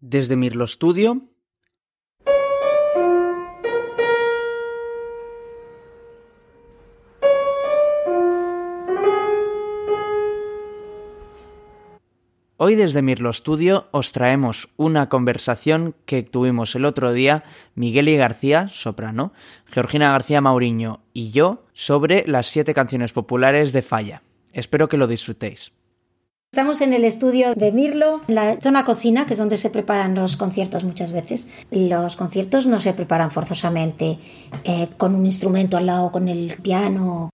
Desde Mirlo Studio. Hoy desde Mirlo Studio os traemos una conversación que tuvimos el otro día Miguel y García, soprano, Georgina García Mauriño y yo sobre las siete canciones populares de Falla. Espero que lo disfrutéis. Estamos en el estudio de Mirlo, en la zona cocina, que es donde se preparan los conciertos muchas veces. Los conciertos no se preparan forzosamente eh, con un instrumento al lado, con el piano,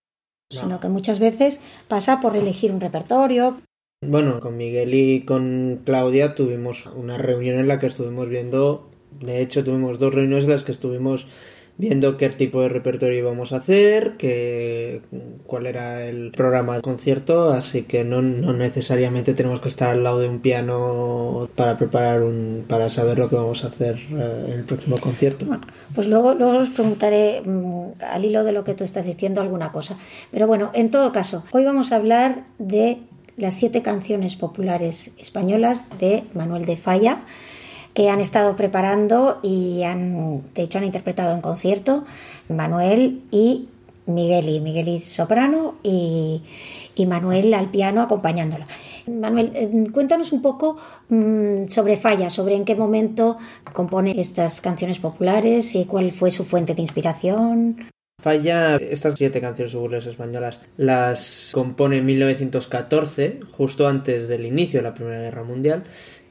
no. sino que muchas veces pasa por elegir un repertorio. Bueno, con Miguel y con Claudia tuvimos una reunión en la que estuvimos viendo, de hecho tuvimos dos reuniones en las que estuvimos viendo qué tipo de repertorio íbamos a hacer, qué, cuál era el programa de concierto, así que no, no, necesariamente tenemos que estar al lado de un piano para preparar un, para saber lo que vamos a hacer eh, en el próximo concierto. Pues luego, luego os preguntaré mmm, al hilo de lo que tú estás diciendo alguna cosa. Pero bueno, en todo caso, hoy vamos a hablar de las siete canciones populares españolas de Manuel de Falla que han estado preparando y han, de hecho, han interpretado en concierto Manuel y Migueli, Migueli soprano y, y Manuel al piano acompañándola. Manuel, eh, cuéntanos un poco mmm, sobre Falla, sobre en qué momento compone estas canciones populares y cuál fue su fuente de inspiración. Falla, estas siete canciones populares españolas las compone en 1914, justo antes del inicio de la Primera Guerra Mundial,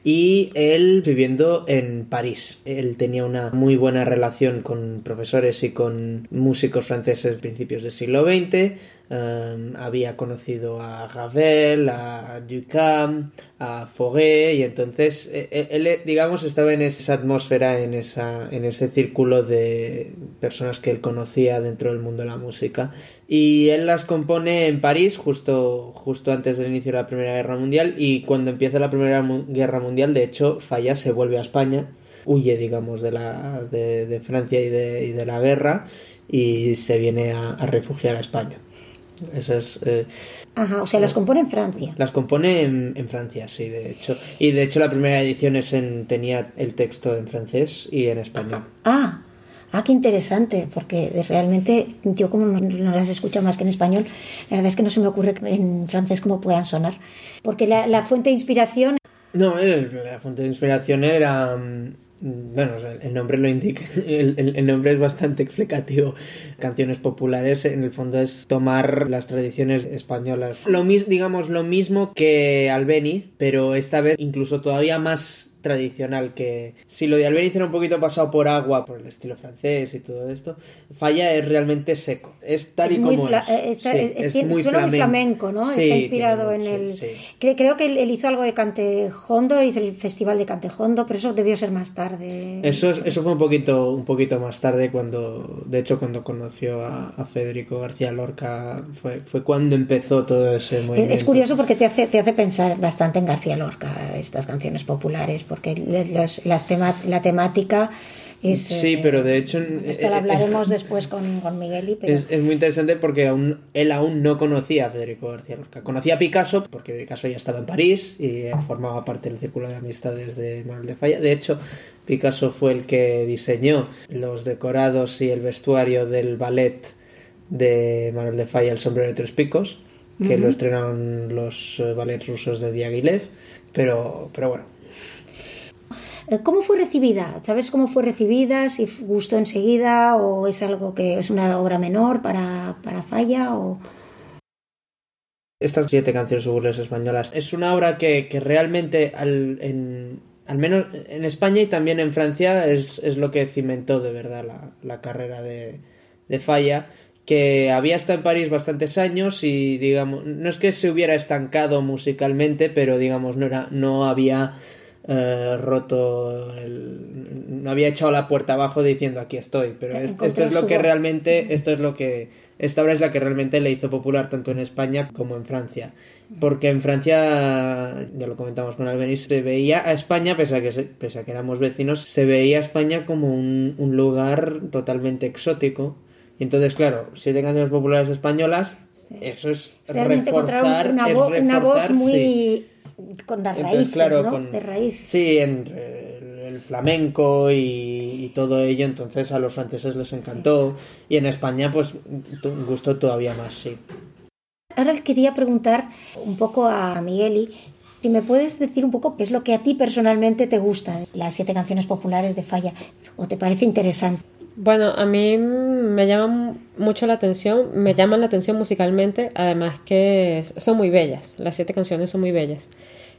y él viviendo en París. Él tenía una muy buena relación con profesores y con músicos franceses principios del siglo XX. Um, había conocido a Ravel, a Duchamp, a Fauguet y entonces él, digamos estaba en esa atmósfera, en, esa, en ese círculo de personas que él conocía dentro del mundo de la música y él las compone en París justo, justo antes del inicio de la Primera Guerra Mundial y cuando empieza la Primera Guerra Mundial de hecho Falla se vuelve a España huye digamos de, la, de, de Francia y de, y de, la guerra y se viene a, a refugiar a España esas, eh, Ajá, o sea, las compone en Francia. Las compone en, en, Francia, sí, de hecho. Y de hecho la primera edición es en, tenía el texto en francés y en español. Ah, ah, qué interesante, porque realmente yo como no, no, las escucho más que en español, la verdad es que no se me ocurre en francés cómo puedan sonar. Porque la, la fuente de inspiración... No, la fuente de inspiración era bueno, el nombre lo indica, el, nombre es bastante explicativo. Canciones populares, en el fondo, es tomar las tradiciones españolas. Lo mismo, digamos, lo mismo que Albeniz, pero esta vez incluso todavía más tradicional que si lo de Albeniz era un poquito pasado por agua por el estilo francés y todo esto Falla es realmente seco es tal es y como es, está, sí, es, es muy, flamenco. muy, flamenco. ¿no? Sí, está inspirado tiene, en el sí, creo, creo, que él hizo algo de Cantejondo hizo el festival de Cantejondo pero eso debió ser más tarde eso, eso fue un poquito un poquito más tarde cuando de hecho cuando conoció a, a Federico García Lorca fue, fue cuando empezó todo ese movimiento es, curioso porque te hace, te hace pensar bastante en García Lorca estas canciones populares porque los, las tema, la temática es, sí, pero de hecho esto lo hablaremos eh, después con, con Migueli pero... es, es, muy interesante porque aún, él aún no conocía a Federico García Lorca. Conocía a Picasso porque Picasso ya estaba en París y formaba parte del círculo de amistades de Manuel de Falla de hecho Picasso fue el que diseñó los decorados y el vestuario del ballet de Manuel de Falla El sombrero de tres picos que uh -huh. lo estrenaron los ballets rusos de Diaghilev pero, pero bueno Eh, ¿Cómo fue recibida? ¿Sabes cómo fue recibida? ¿Si gustó enseguida o es algo que es una obra menor para, para Falla? O... Estas siete canciones burles españolas es una obra que, que realmente al, en, al menos en España y también en Francia es, es lo que cimentó de verdad la, la carrera de, de Falla que había estado en París bastantes años y digamos no es que se hubiera estancado musicalmente pero digamos no era no había eh, roto el, no había echado la puerta abajo diciendo aquí estoy pero es, esto es lo que realmente esto es lo que esta obra es la que realmente le hizo popular tanto en España como en Francia. Porque en Francia ya lo comentamos con Albeniz se veía a España pese a que, pese a que éramos vecinos se veía a España como un, un lugar totalmente exótico y entonces claro siete canciones populares españolas sí. eso es realmente reforzar, una, vo es reforzar una voz muy sí con las Entonces, raíces, claro, ¿no? con- De raíz. Sí, entre el flamenco y, todo ello, entonces a los franceses les encantó y en España pues gustó todavía más, sí. Ahora quería preguntar un poco a Migueli si me puedes decir un poco qué es lo que a ti personalmente te gusta, las siete canciones populares de Falla, o te parece interesante. Bueno, a mí me llaman mucho la atención, me llaman la atención musicalmente, además que son muy bellas, las siete canciones son muy bellas.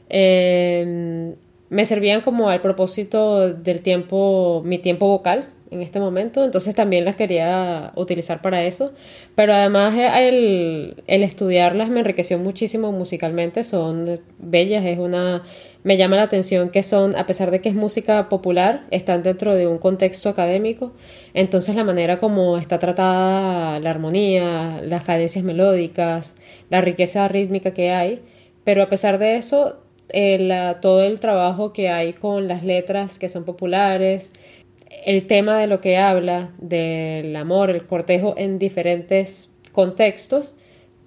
Eh, me servían como al propósito del tiempo, mi tiempo vocal en este momento, entonces también las quería utilizar para eso, pero además el estudiarlas me enriqueció muchísimo musicalmente, son bellas, es una, me llama la atención que son, a pesar de que es música popular, están dentro de un contexto académico, entonces la manera como está tratada la armonía, las cadencias melódicas, la riqueza rítmica que hay, pero a pesar de eso todo el trabajo que hay con las letras que son populares, el tema de lo que habla, del amor, el cortejo en diferentes contextos,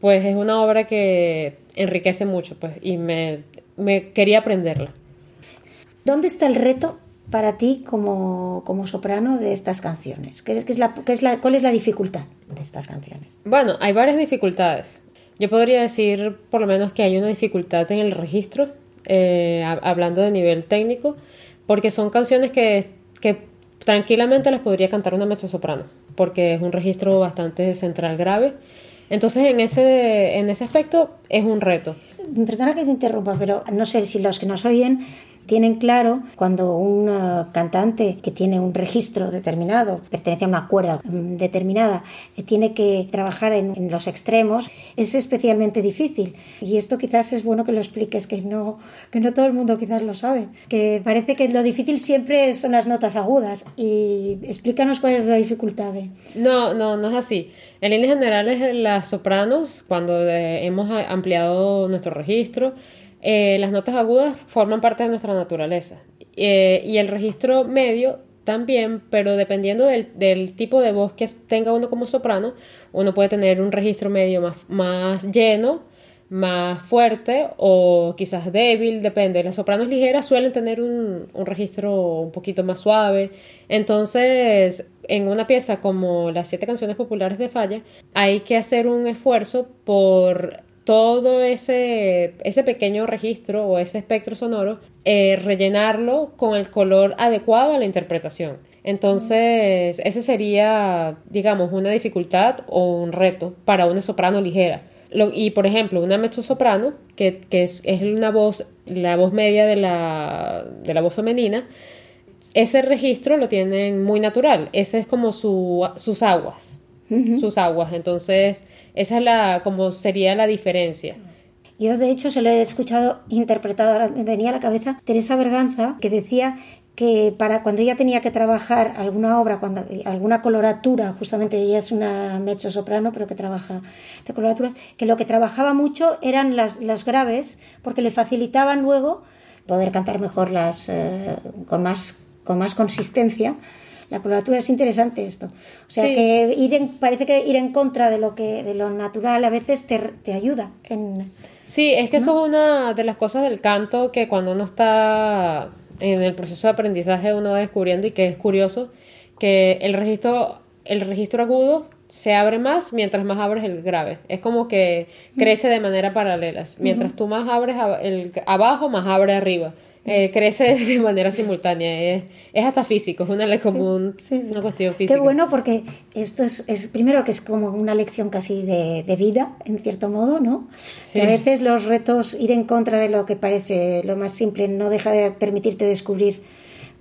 pues es una obra que enriquece mucho pues, y me, quería aprenderla. ¿Dónde está el reto para ti como, soprano de estas canciones? ¿Qué es, la, es la, ¿Cuál es la dificultad de estas canciones? Bueno, hay varias dificultades. Yo podría decir por lo menos que hay una dificultad en el registro, eh, hablando de nivel técnico, porque son canciones que, tranquilamente las podría cantar una mezzo-soprano, porque es un registro bastante central grave. Entonces, en ese, en ese aspecto es un reto. Perdona que te interrumpa, pero no sé si los que nos oyen tienen claro cuando un eh, cantante que tiene un registro determinado, pertenece a una cuerda mm, determinada, eh, tiene que trabajar en, los extremos, es especialmente difícil. Y esto quizás es bueno que lo expliques, que no, que no todo el mundo quizás lo sabe. Que parece que lo difícil siempre son las notas agudas. Y explícanos cuál es la dificultad. No, no, no es así. En líneas generales, las sopranos, cuando eh, hemos ampliado nuestro registro, eh, las notas agudas forman parte de nuestra naturaleza eh, y el registro medio también, pero dependiendo del, tipo de voz que tenga uno como soprano, uno puede tener un registro medio más, más lleno, más fuerte o quizás débil, depende. Las sopranos ligeras suelen tener un, un, registro un poquito más suave. Entonces, en una pieza como las siete canciones populares de Falla, hay que hacer un esfuerzo por todo ese, ese pequeño registro o ese espectro sonoro, eh, rellenarlo con el color adecuado a la interpretación. Entonces, ese sería, digamos, una dificultad o un reto para una soprano ligera. y, por ejemplo, una mezzo-soprano, que, es, una voz, la voz media de la, de la voz femenina, ese registro lo tienen muy natural. Ese es como su, sus aguas sus aguas. Entonces, esa es la, como sería la diferencia. Yo, de hecho, se lo he escuchado interpretado, ahora me venía a la cabeza Teresa Berganza, que decía que para cuando ella tenía que trabajar alguna obra, cuando alguna coloratura, justamente ella es una mezzo soprano, pero que trabaja de coloraturas, que lo que trabajaba mucho eran las, las graves, porque le facilitaban luego poder cantar mejor las eh, con más con más consistencia la coloratura es interesante esto. O sea que ir parece que ir en contra de lo que de lo natural a veces te, ayuda. En, sí, es que eso es una de las cosas del canto que cuando uno está en el proceso de aprendizaje uno va descubriendo y que es curioso que el registro el registro agudo se abre más mientras más abres el grave. Es como que crece de manera paralela. Mientras tú más abres el abajo, más abre arriba. Eh, crece de manera simultánea. Es, hasta físico, es una, como una cuestión física. Qué bueno porque esto es, es, primero que es como una lección casi de, de vida, en cierto modo, ¿no? a veces los retos, ir en contra de lo que parece lo más simple, no deja de permitirte descubrir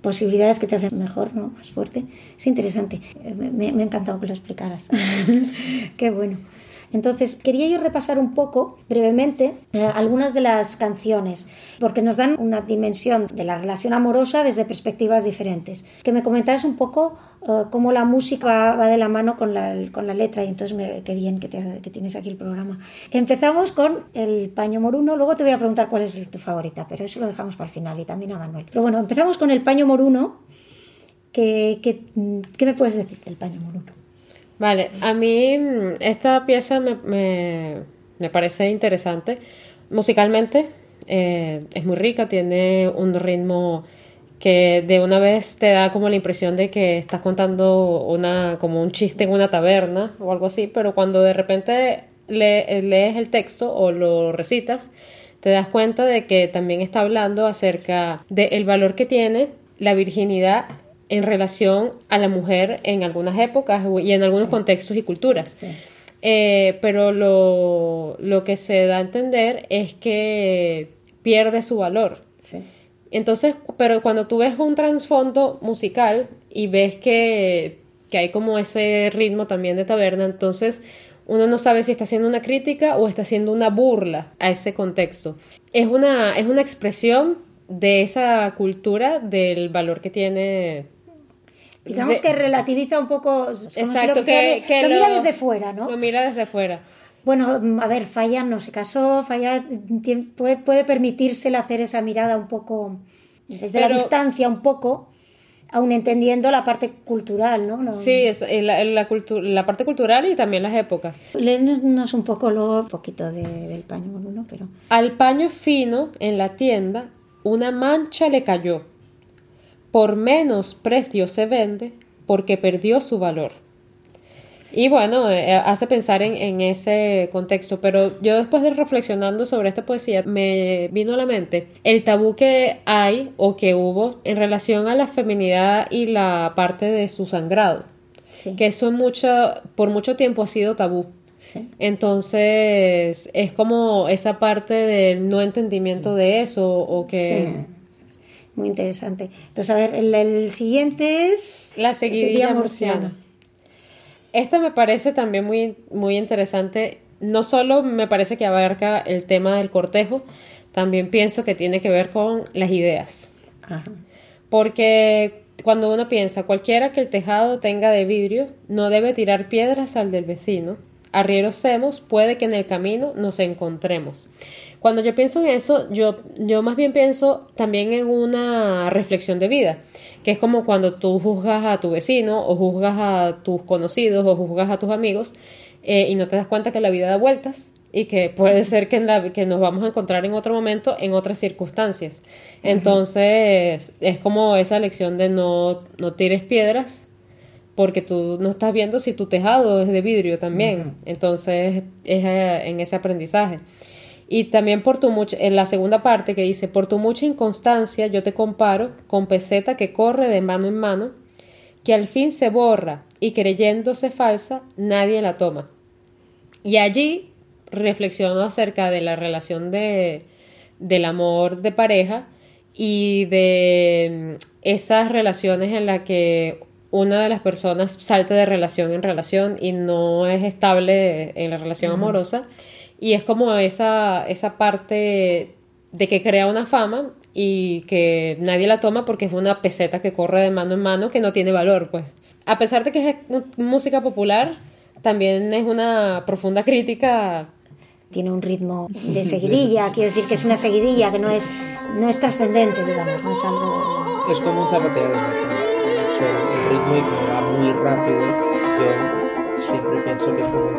posibilidades que te hacen mejor, ¿no? Más fuerte. Es interesante. Me, me ha encantado que lo explicaras. Qué bueno. Entonces, quería yo repasar un poco brevemente eh, algunas de las canciones, porque nos dan una dimensión de la relación amorosa desde perspectivas diferentes. Que me comentaras un poco eh, cómo la música va, de la mano con la, con la letra, y entonces me, qué bien que, que, tienes aquí el programa. Empezamos con el paño moruno, luego te voy a preguntar cuál es tu favorita, pero eso lo dejamos para el final y también a Manuel. Pero bueno, empezamos con el paño moruno. ¿Qué, qué, qué me puedes decir del paño moruno? Vale, a mí mm, esta pieza me, parece interesante. Musicalmente eh, es muy rica, tiene un ritmo que de una vez te da como la impresión de que estás contando una como un chiste en una taberna o algo así, pero cuando de repente lees el texto o lo recitas, te das cuenta de que también está hablando acerca del valor que tiene la virginidad en relación a la mujer en algunas épocas y en algunos contextos y culturas. Eh, pero lo, lo, que se da a entender es que pierde su valor. Entonces, pero cuando tú ves un trasfondo musical y ves que, que hay como ese ritmo también de taberna, entonces uno no sabe si está haciendo una crítica o está haciendo una burla a ese contexto. Es una, es una expresión de esa cultura, del valor que tiene Digamos que relativiza un poco. Exacto, que, lo, mira desde fuera, ¿no? Lo mira desde fuera. Bueno, a ver, Falla no se casó, Falla puede, puede permitírsele hacer esa mirada un poco desde la distancia, un poco, aún entendiendo la parte cultural, ¿no? Sí, es, eh, la, la, la, parte cultural y también las épocas. Léenos un poco un poquito del paño ¿no? pero... Al paño fino en la tienda, una mancha le cayó. Por menos precio se vende porque perdió su valor. Y bueno, eh, hace pensar en, en, ese contexto, pero yo después de reflexionando sobre esta poesía me vino a la mente el tabú que hay o que hubo en relación a la feminidad y la parte de su sangrado. Que eso mucho, por mucho tiempo ha sido tabú. Entonces es como esa parte del no entendimiento de eso o que... Muy interesante. Entonces, a ver, el, siguiente es... La seguidilla murciana. Esta me parece también muy, muy interesante. No solo me parece que abarca el tema del cortejo, también pienso que tiene que ver con las ideas. Porque cuando uno piensa, cualquiera que el tejado tenga de vidrio no debe tirar piedras al del vecino. Arrieros semos, puede que en el camino nos encontremos. Cuando yo pienso en eso, yo, yo más bien pienso también en una reflexión de vida, que es como cuando tú juzgas a tu vecino o juzgas a tus conocidos o juzgas a tus amigos eh, y no te das cuenta que la vida da vueltas y que puede ser que, que nos vamos a encontrar en otro momento, en otras circunstancias. Entonces, es como esa lección de no, no tires piedras porque tú no estás viendo si tu tejado es de vidrio también. Entonces, es eh, en ese aprendizaje. Y también por tu mucha, en la segunda parte que dice, por tu mucha inconstancia yo te comparo con peseta que corre de mano en mano, que al fin se borra y creyéndose falsa, nadie la toma. Y allí reflexiono acerca de la relación de, del amor de pareja y de mm, esas relaciones en las que una de las personas salta de relación en relación y no es estable en la relación amorosa y es como esa, esa parte de que crea una fama y que nadie la toma porque es una peseta que corre de mano en mano que no tiene valor, pues. A pesar de que es música popular, también es una profunda crítica. Tiene un ritmo de seguidilla, quiero decir que es una seguidilla que no es, no es trascendente, digamos, no es algo... Es como un zapateo, muy rápido, yo siempre pienso que es como un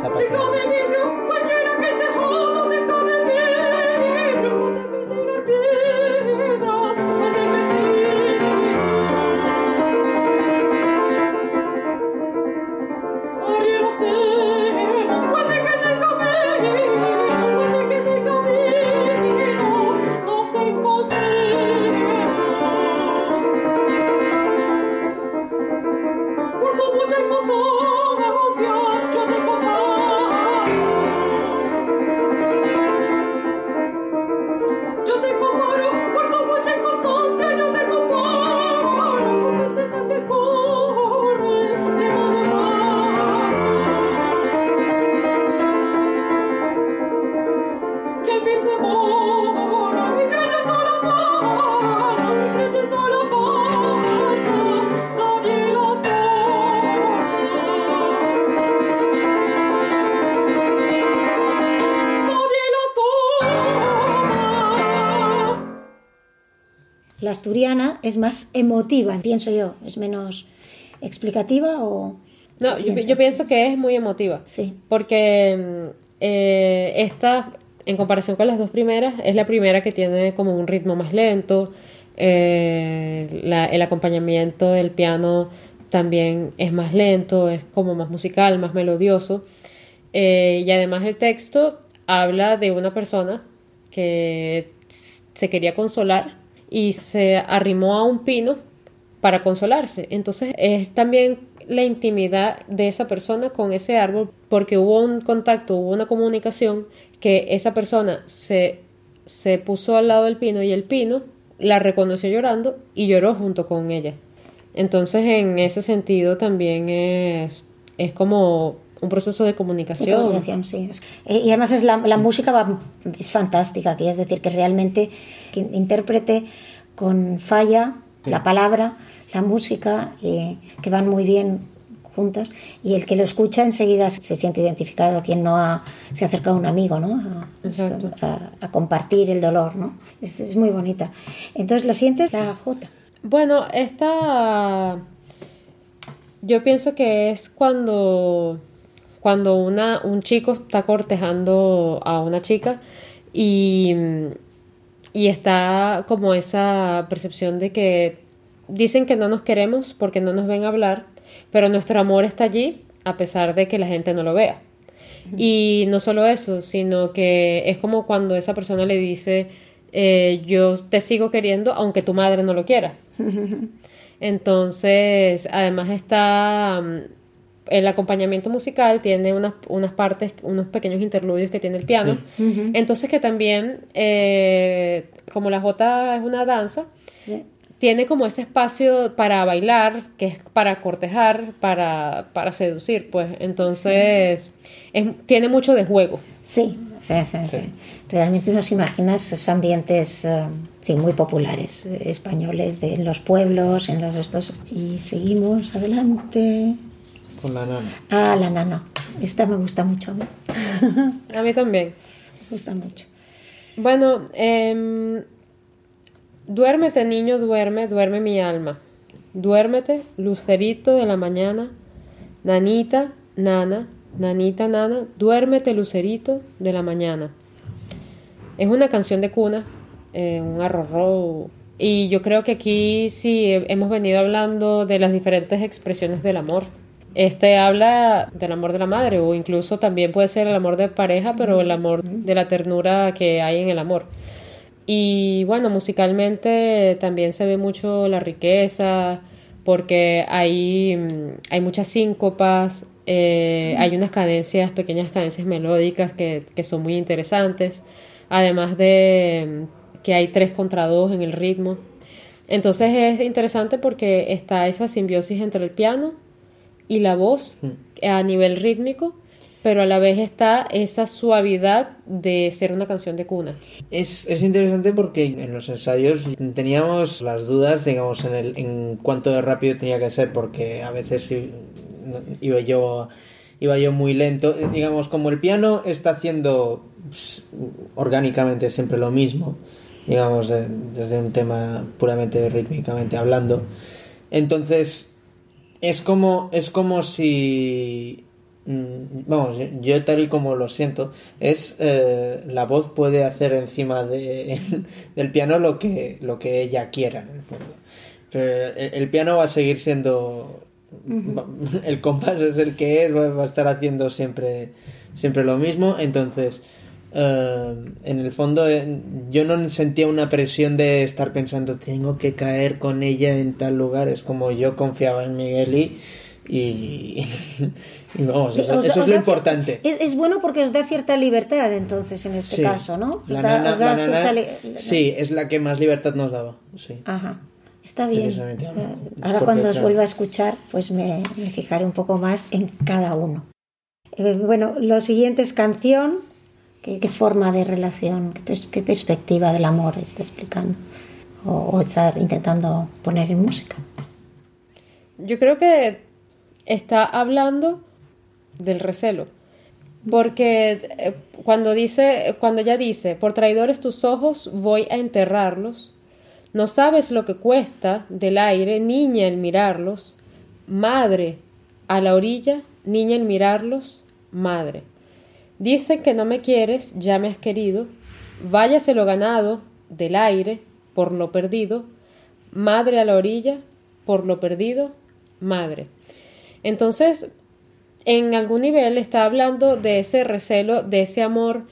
zapateo. asturiana es más emotiva, pienso yo, es menos explicativa o... No, yo, pienso que es muy emotiva. Sí. Porque eh, esta, en comparación con las dos primeras, es la primera que tiene como un ritmo más lento, eh, la- el acompañamiento del piano también es más lento, es como más musical, más melodioso. Eh, y además el texto habla de una persona que se quería consolar y se arrimó a un pino para consolarse. Entonces es también la intimidad de esa persona con ese árbol porque hubo un contacto, hubo una comunicación que esa persona se, se puso al lado del pino y el pino la reconoció llorando y lloró junto con ella. Entonces en ese sentido también es, es como un proceso de comunicación. comunicación, sí. Es- eh, Y además es la, la música va- es fantástica, que es decir, que realmente que intérprete con falla la palabra, la música, eh, que van muy bien juntas y el que lo escucha enseguida se siente identificado, quien no ha, se acerca a un amigo, ¿no? A, Exacto. a- a compartir el dolor, ¿no? Es, es muy bonita. Entonces lo sientes la J. Bueno, esta yo pienso que es cuando cuando una, un chico está cortejando a una chica y, y está como esa percepción de que dicen que no nos queremos porque no nos ven hablar, pero nuestro amor está allí a pesar de que la gente no lo vea. Y no solo eso, sino que es como cuando esa persona le dice, eh, yo te sigo queriendo aunque tu madre no lo quiera. Entonces, además está el acompañamiento musical, tiene unas, unas partes, unos pequeños interludios que tiene el piano. Entonces que también, eh, como la Jota es una danza, Sí. tiene como ese espacio para bailar, que es para cortejar, para, para seducir, pues. Entonces, es- tiene mucho de juego. Sí, sí, sí, sí. Realmente uno se imagina esos ambientes eh, sí, muy populares, eh, españoles, de, en los pueblos, en los estos. Y seguimos adelante. Con la nana. Ah, la nana. Esta me gusta mucho a mí. A mí también. me gusta mucho. Bueno, em, duérmete niño, duerme, duerme mi alma. Duérmete, lucerito de la mañana, nanita, nana, nanita, nana, duérmete, lucerito de la mañana. Es una canción de cuna, eh, un arrorró. Y yo creo que aquí sí he- hemos venido hablando de las diferentes expresiones del amor. Este habla del amor de la madre o incluso también puede ser el amor de pareja, pero el amor de la ternura que hay en el amor. Y bueno, musicalmente también se ve mucho la riqueza, porque hay, mm, hay muchas síncopas, eh, hay unas cadencias, pequeñas cadencias melódicas que, que son muy interesantes, además de mm, que hay tres contra dos en el ritmo. Entonces es interesante porque está esa simbiosis entre el piano y la voz a nivel rítmico, pero a la vez está esa suavidad de ser una canción de cuna. Es, es interesante porque en los ensayos teníamos las dudas, digamos, en, el, en cuánto de rápido tenía que ser, porque a veces iba yo, iba yo muy lento. Eh, Digamos, como el piano está haciendo ps, orgánicamente siempre lo mismo, digamos, de- desde un tema puramente rítmicamente hablando, entonces es como, es como si mm, vamos, yo, tal y como lo siento, es eh, la voz puede hacer encima de, del piano lo que, lo que ella quiera, en el fondo. Pero el, el piano va a seguir siendo el compás es el que es, va, va a estar haciendo siempre, siempre lo mismo, entonces eh, en el fondo eh, yo no sentía una presión de estar pensando tengo que caer con ella en tal lugar, es como yo confiaba en Miguel y, y, y vamos, eso, Os- eso os es lo importante. Es, es bueno porque os da cierta libertad, entonces, en este Sí. caso, ¿no? La da- nana, os da la cierta nana- li- sí, es la que más libertad nos daba, sí. Ajá. Está bien. Está-. Ahora Porque, cuando os claro. vuelva a escuchar, pues me, me fijaré un poco más en cada uno. Eh, bueno, lo siguiente es canción. ¿Qué, qué forma de relación, qué, qué perspectiva del amor está explicando? O, o está intentando poner en música. Yo creo que está hablando del recelo. Porque eh, cuando dice, cuando ella dice, por traidores tus ojos voy a enterrarlos, no sabes lo que cuesta del aire, niña el mirarlos, madre a la orilla, niña el mirarlos, madre. Dicen que no me quieres, ya me has querido, váyase lo ganado del aire por lo perdido, madre a la orilla, por lo perdido, madre. Entonces, en algún nivel está hablando de ese recelo, de ese amor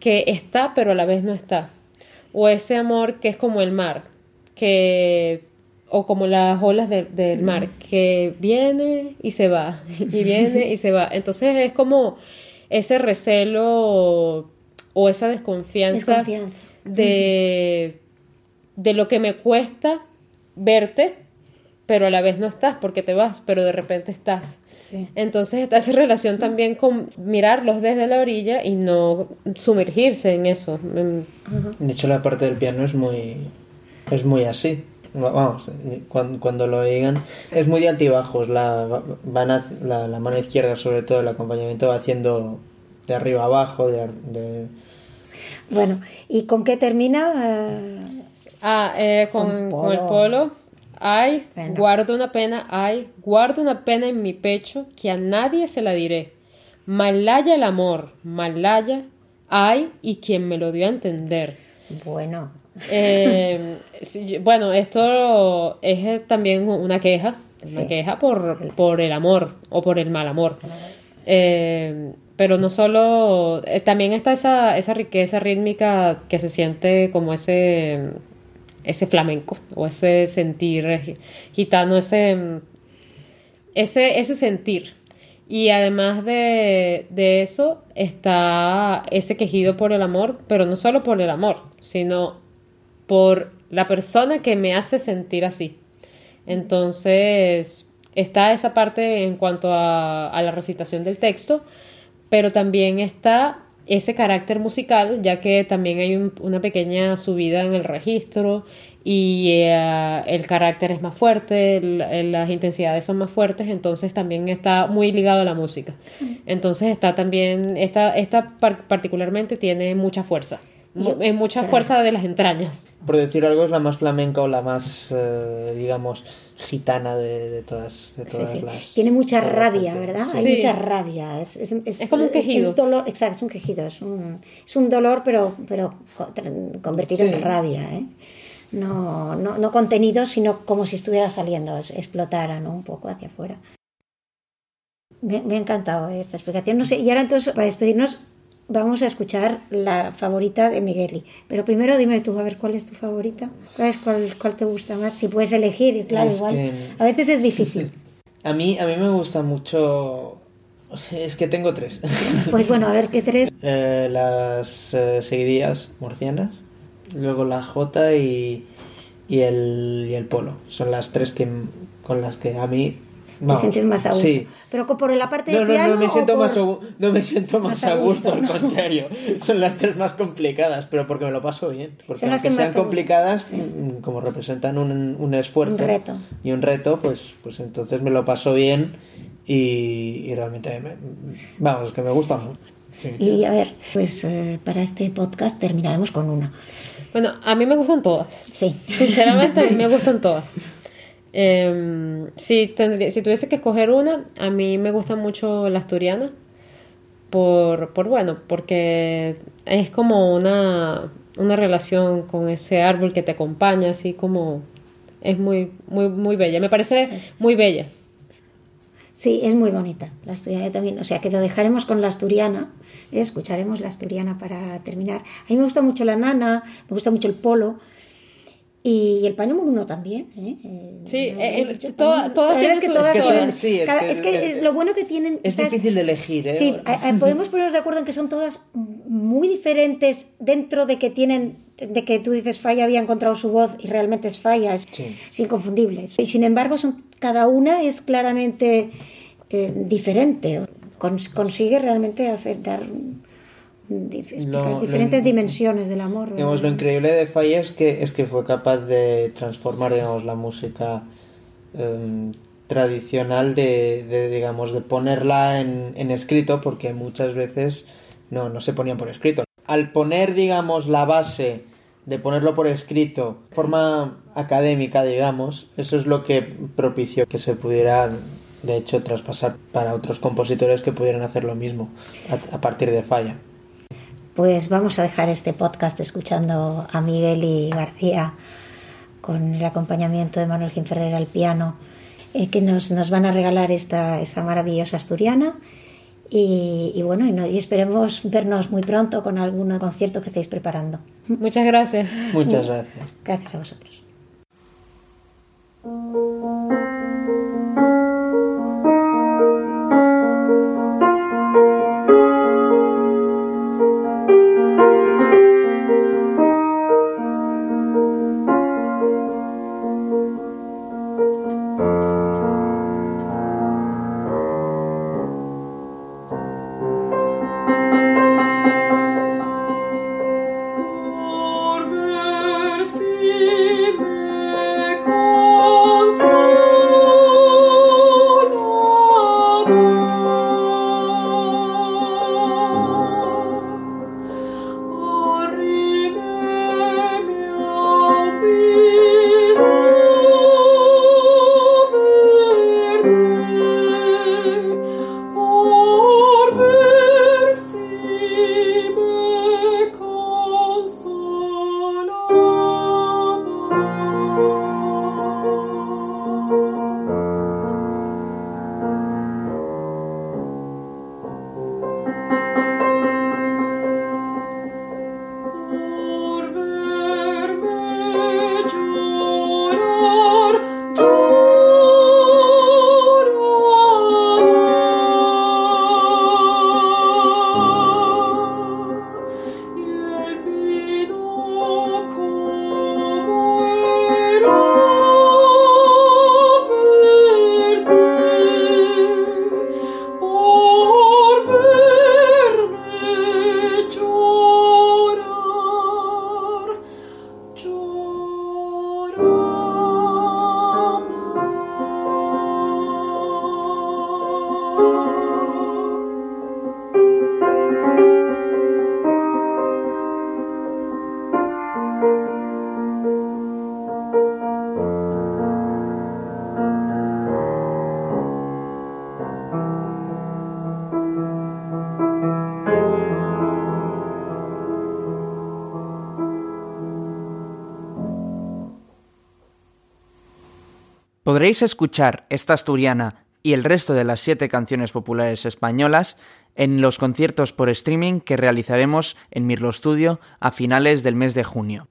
que está pero a la vez no está. O ese amor que es como el mar, que o como las olas del mar, que viene y se va, y viene y se va. Entonces es como ese recelo o esa desconfianza, De, de lo que me cuesta verte, pero a la vez no estás porque te vas, pero de repente estás. Entonces está esa relación también con mirarlos desde la orilla y no sumergirse en eso. De hecho, la parte del piano es muy, es muy así. Vamos, cuando, cuando lo oigan, es muy de altibajos. La, van la, la, mano izquierda, sobre todo, el acompañamiento va haciendo de arriba abajo. De, Bueno, ¿y con qué termina? Ah, eh, con, con el polo. Ay, guardo una pena, ay, guardo una pena en mi pecho que a nadie se la diré. Malaya el amor, malaya, ay, y quien me lo dio a entender. Bueno. Eh, bueno, esto es también una queja, una queja por, por, el amor o por el mal amor. Eh, pero no solo, eh, también está esa, esa riqueza rítmica que se siente como ese ese flamenco o ese sentir gitano, ese, ese, ese sentir. Y además de, de, eso está ese quejido por el amor, pero no solo por el amor, sino por la persona que me hace sentir así. Entonces está esa parte en cuanto a, a la recitación del texto, pero también está ese carácter musical, ya que también hay una pequeña subida en el registro y eh, el carácter es más fuerte, las intensidades son más fuertes, entonces también está muy ligado a la música. Entonces está también, esta, esta particularmente tiene mucha fuerza. Es mucha fuerza de las entrañas. Por decir algo, es la más flamenca o la más, eh, digamos, gitana de, todas, de todas las. Tiene mucha rabia, ¿verdad? Hay mucha rabia. Es, es, es, como un quejido. Es dolor, exacto, es un quejido. Es un, es un dolor, pero, pero convertido en rabia. ¿eh? No, no, no contenido, sino como si estuviera saliendo, explotara ¿no? un poco hacia afuera. Me, me ha encantado esta explicación. No sé, y ahora entonces, para despedirnos, vamos a escuchar la favorita de Migueli. Pero primero dime tú, a ver, ¿cuál es tu favorita? ¿Cuál, cuál, te gusta más? Si puedes elegir, claro, igual. A veces es difícil. A mí, a mí me gusta mucho... Es que tengo tres. Pues bueno, a ver, ¿qué tres? Eh, las eh, seguidillas murcianas, luego la J y, y, el, y el polo. Son las tres que, con las que a mí te sientes más a gusto. Sí. Pero por la parte de no, piano. No, no me siento, más, no me siento más, a gusto, al contrario. Son las tres más complicadas, pero porque me lo paso bien. Porque Son las que sean complicadas, mm, como representan un, un, esfuerzo un reto. y un reto, pues, pues entonces me lo paso bien y, y realmente, me, vamos, que me gusta mucho. Y a ver, pues eh, para este podcast terminaremos con una. Bueno, a mí me gustan todas. Sí. Sinceramente, a mí me gustan todas. Eh, si, si tuviese que escoger una, a mí me gusta mucho la asturiana. Por, por bueno, porque es como una, una relación con ese árbol que te acompaña, así como es muy, muy, muy bella. Me parece muy bella. Sí, es muy bonita la asturiana también. O sea que lo dejaremos con la asturiana. Escucharemos la asturiana para terminar. A mí me gusta mucho la nana, me gusta mucho el polo. Y el paño moruno también. ¿eh? eh sí, todas es que todas es que, lo bueno que tienen. Es difícil de elegir, ¿eh? Sí, podemos ponernos de acuerdo en que son todas muy diferentes dentro de que tienen. de que tú dices Falla había encontrado su voz y realmente es Falla, es, inconfundible. Y sin embargo, son, cada una es claramente eh, diferente. consigue realmente hacer dar diferentes dimensiones del amor. Digamos, lo increíble de Falla es que, es que fue capaz de transformar digamos, la música em, tradicional de, digamos, de ponerla en, escrito porque muchas veces no, no se ponían por escrito. Al poner, digamos, la base de ponerlo por escrito, forma académica, digamos, eso es lo que propició que se pudiera, de hecho, traspasar para otros compositores que pudieran hacer lo mismo a partir de Falla pues vamos a dejar este podcast escuchando a Miguel y García con el acompañamiento de Manuel Ginferrer al piano, eh, que nos, nos, van a regalar esta, esta maravillosa asturiana. Y, y bueno, y, no, y, esperemos vernos muy pronto con algún concierto que estéis preparando. Muchas gracias. Muchas gracias. Gracias a vosotros. Podréis escuchar esta asturiana y el resto de las siete canciones populares españolas en los conciertos por streaming que realizaremos en Mirlo Studio a finales del mes de junio.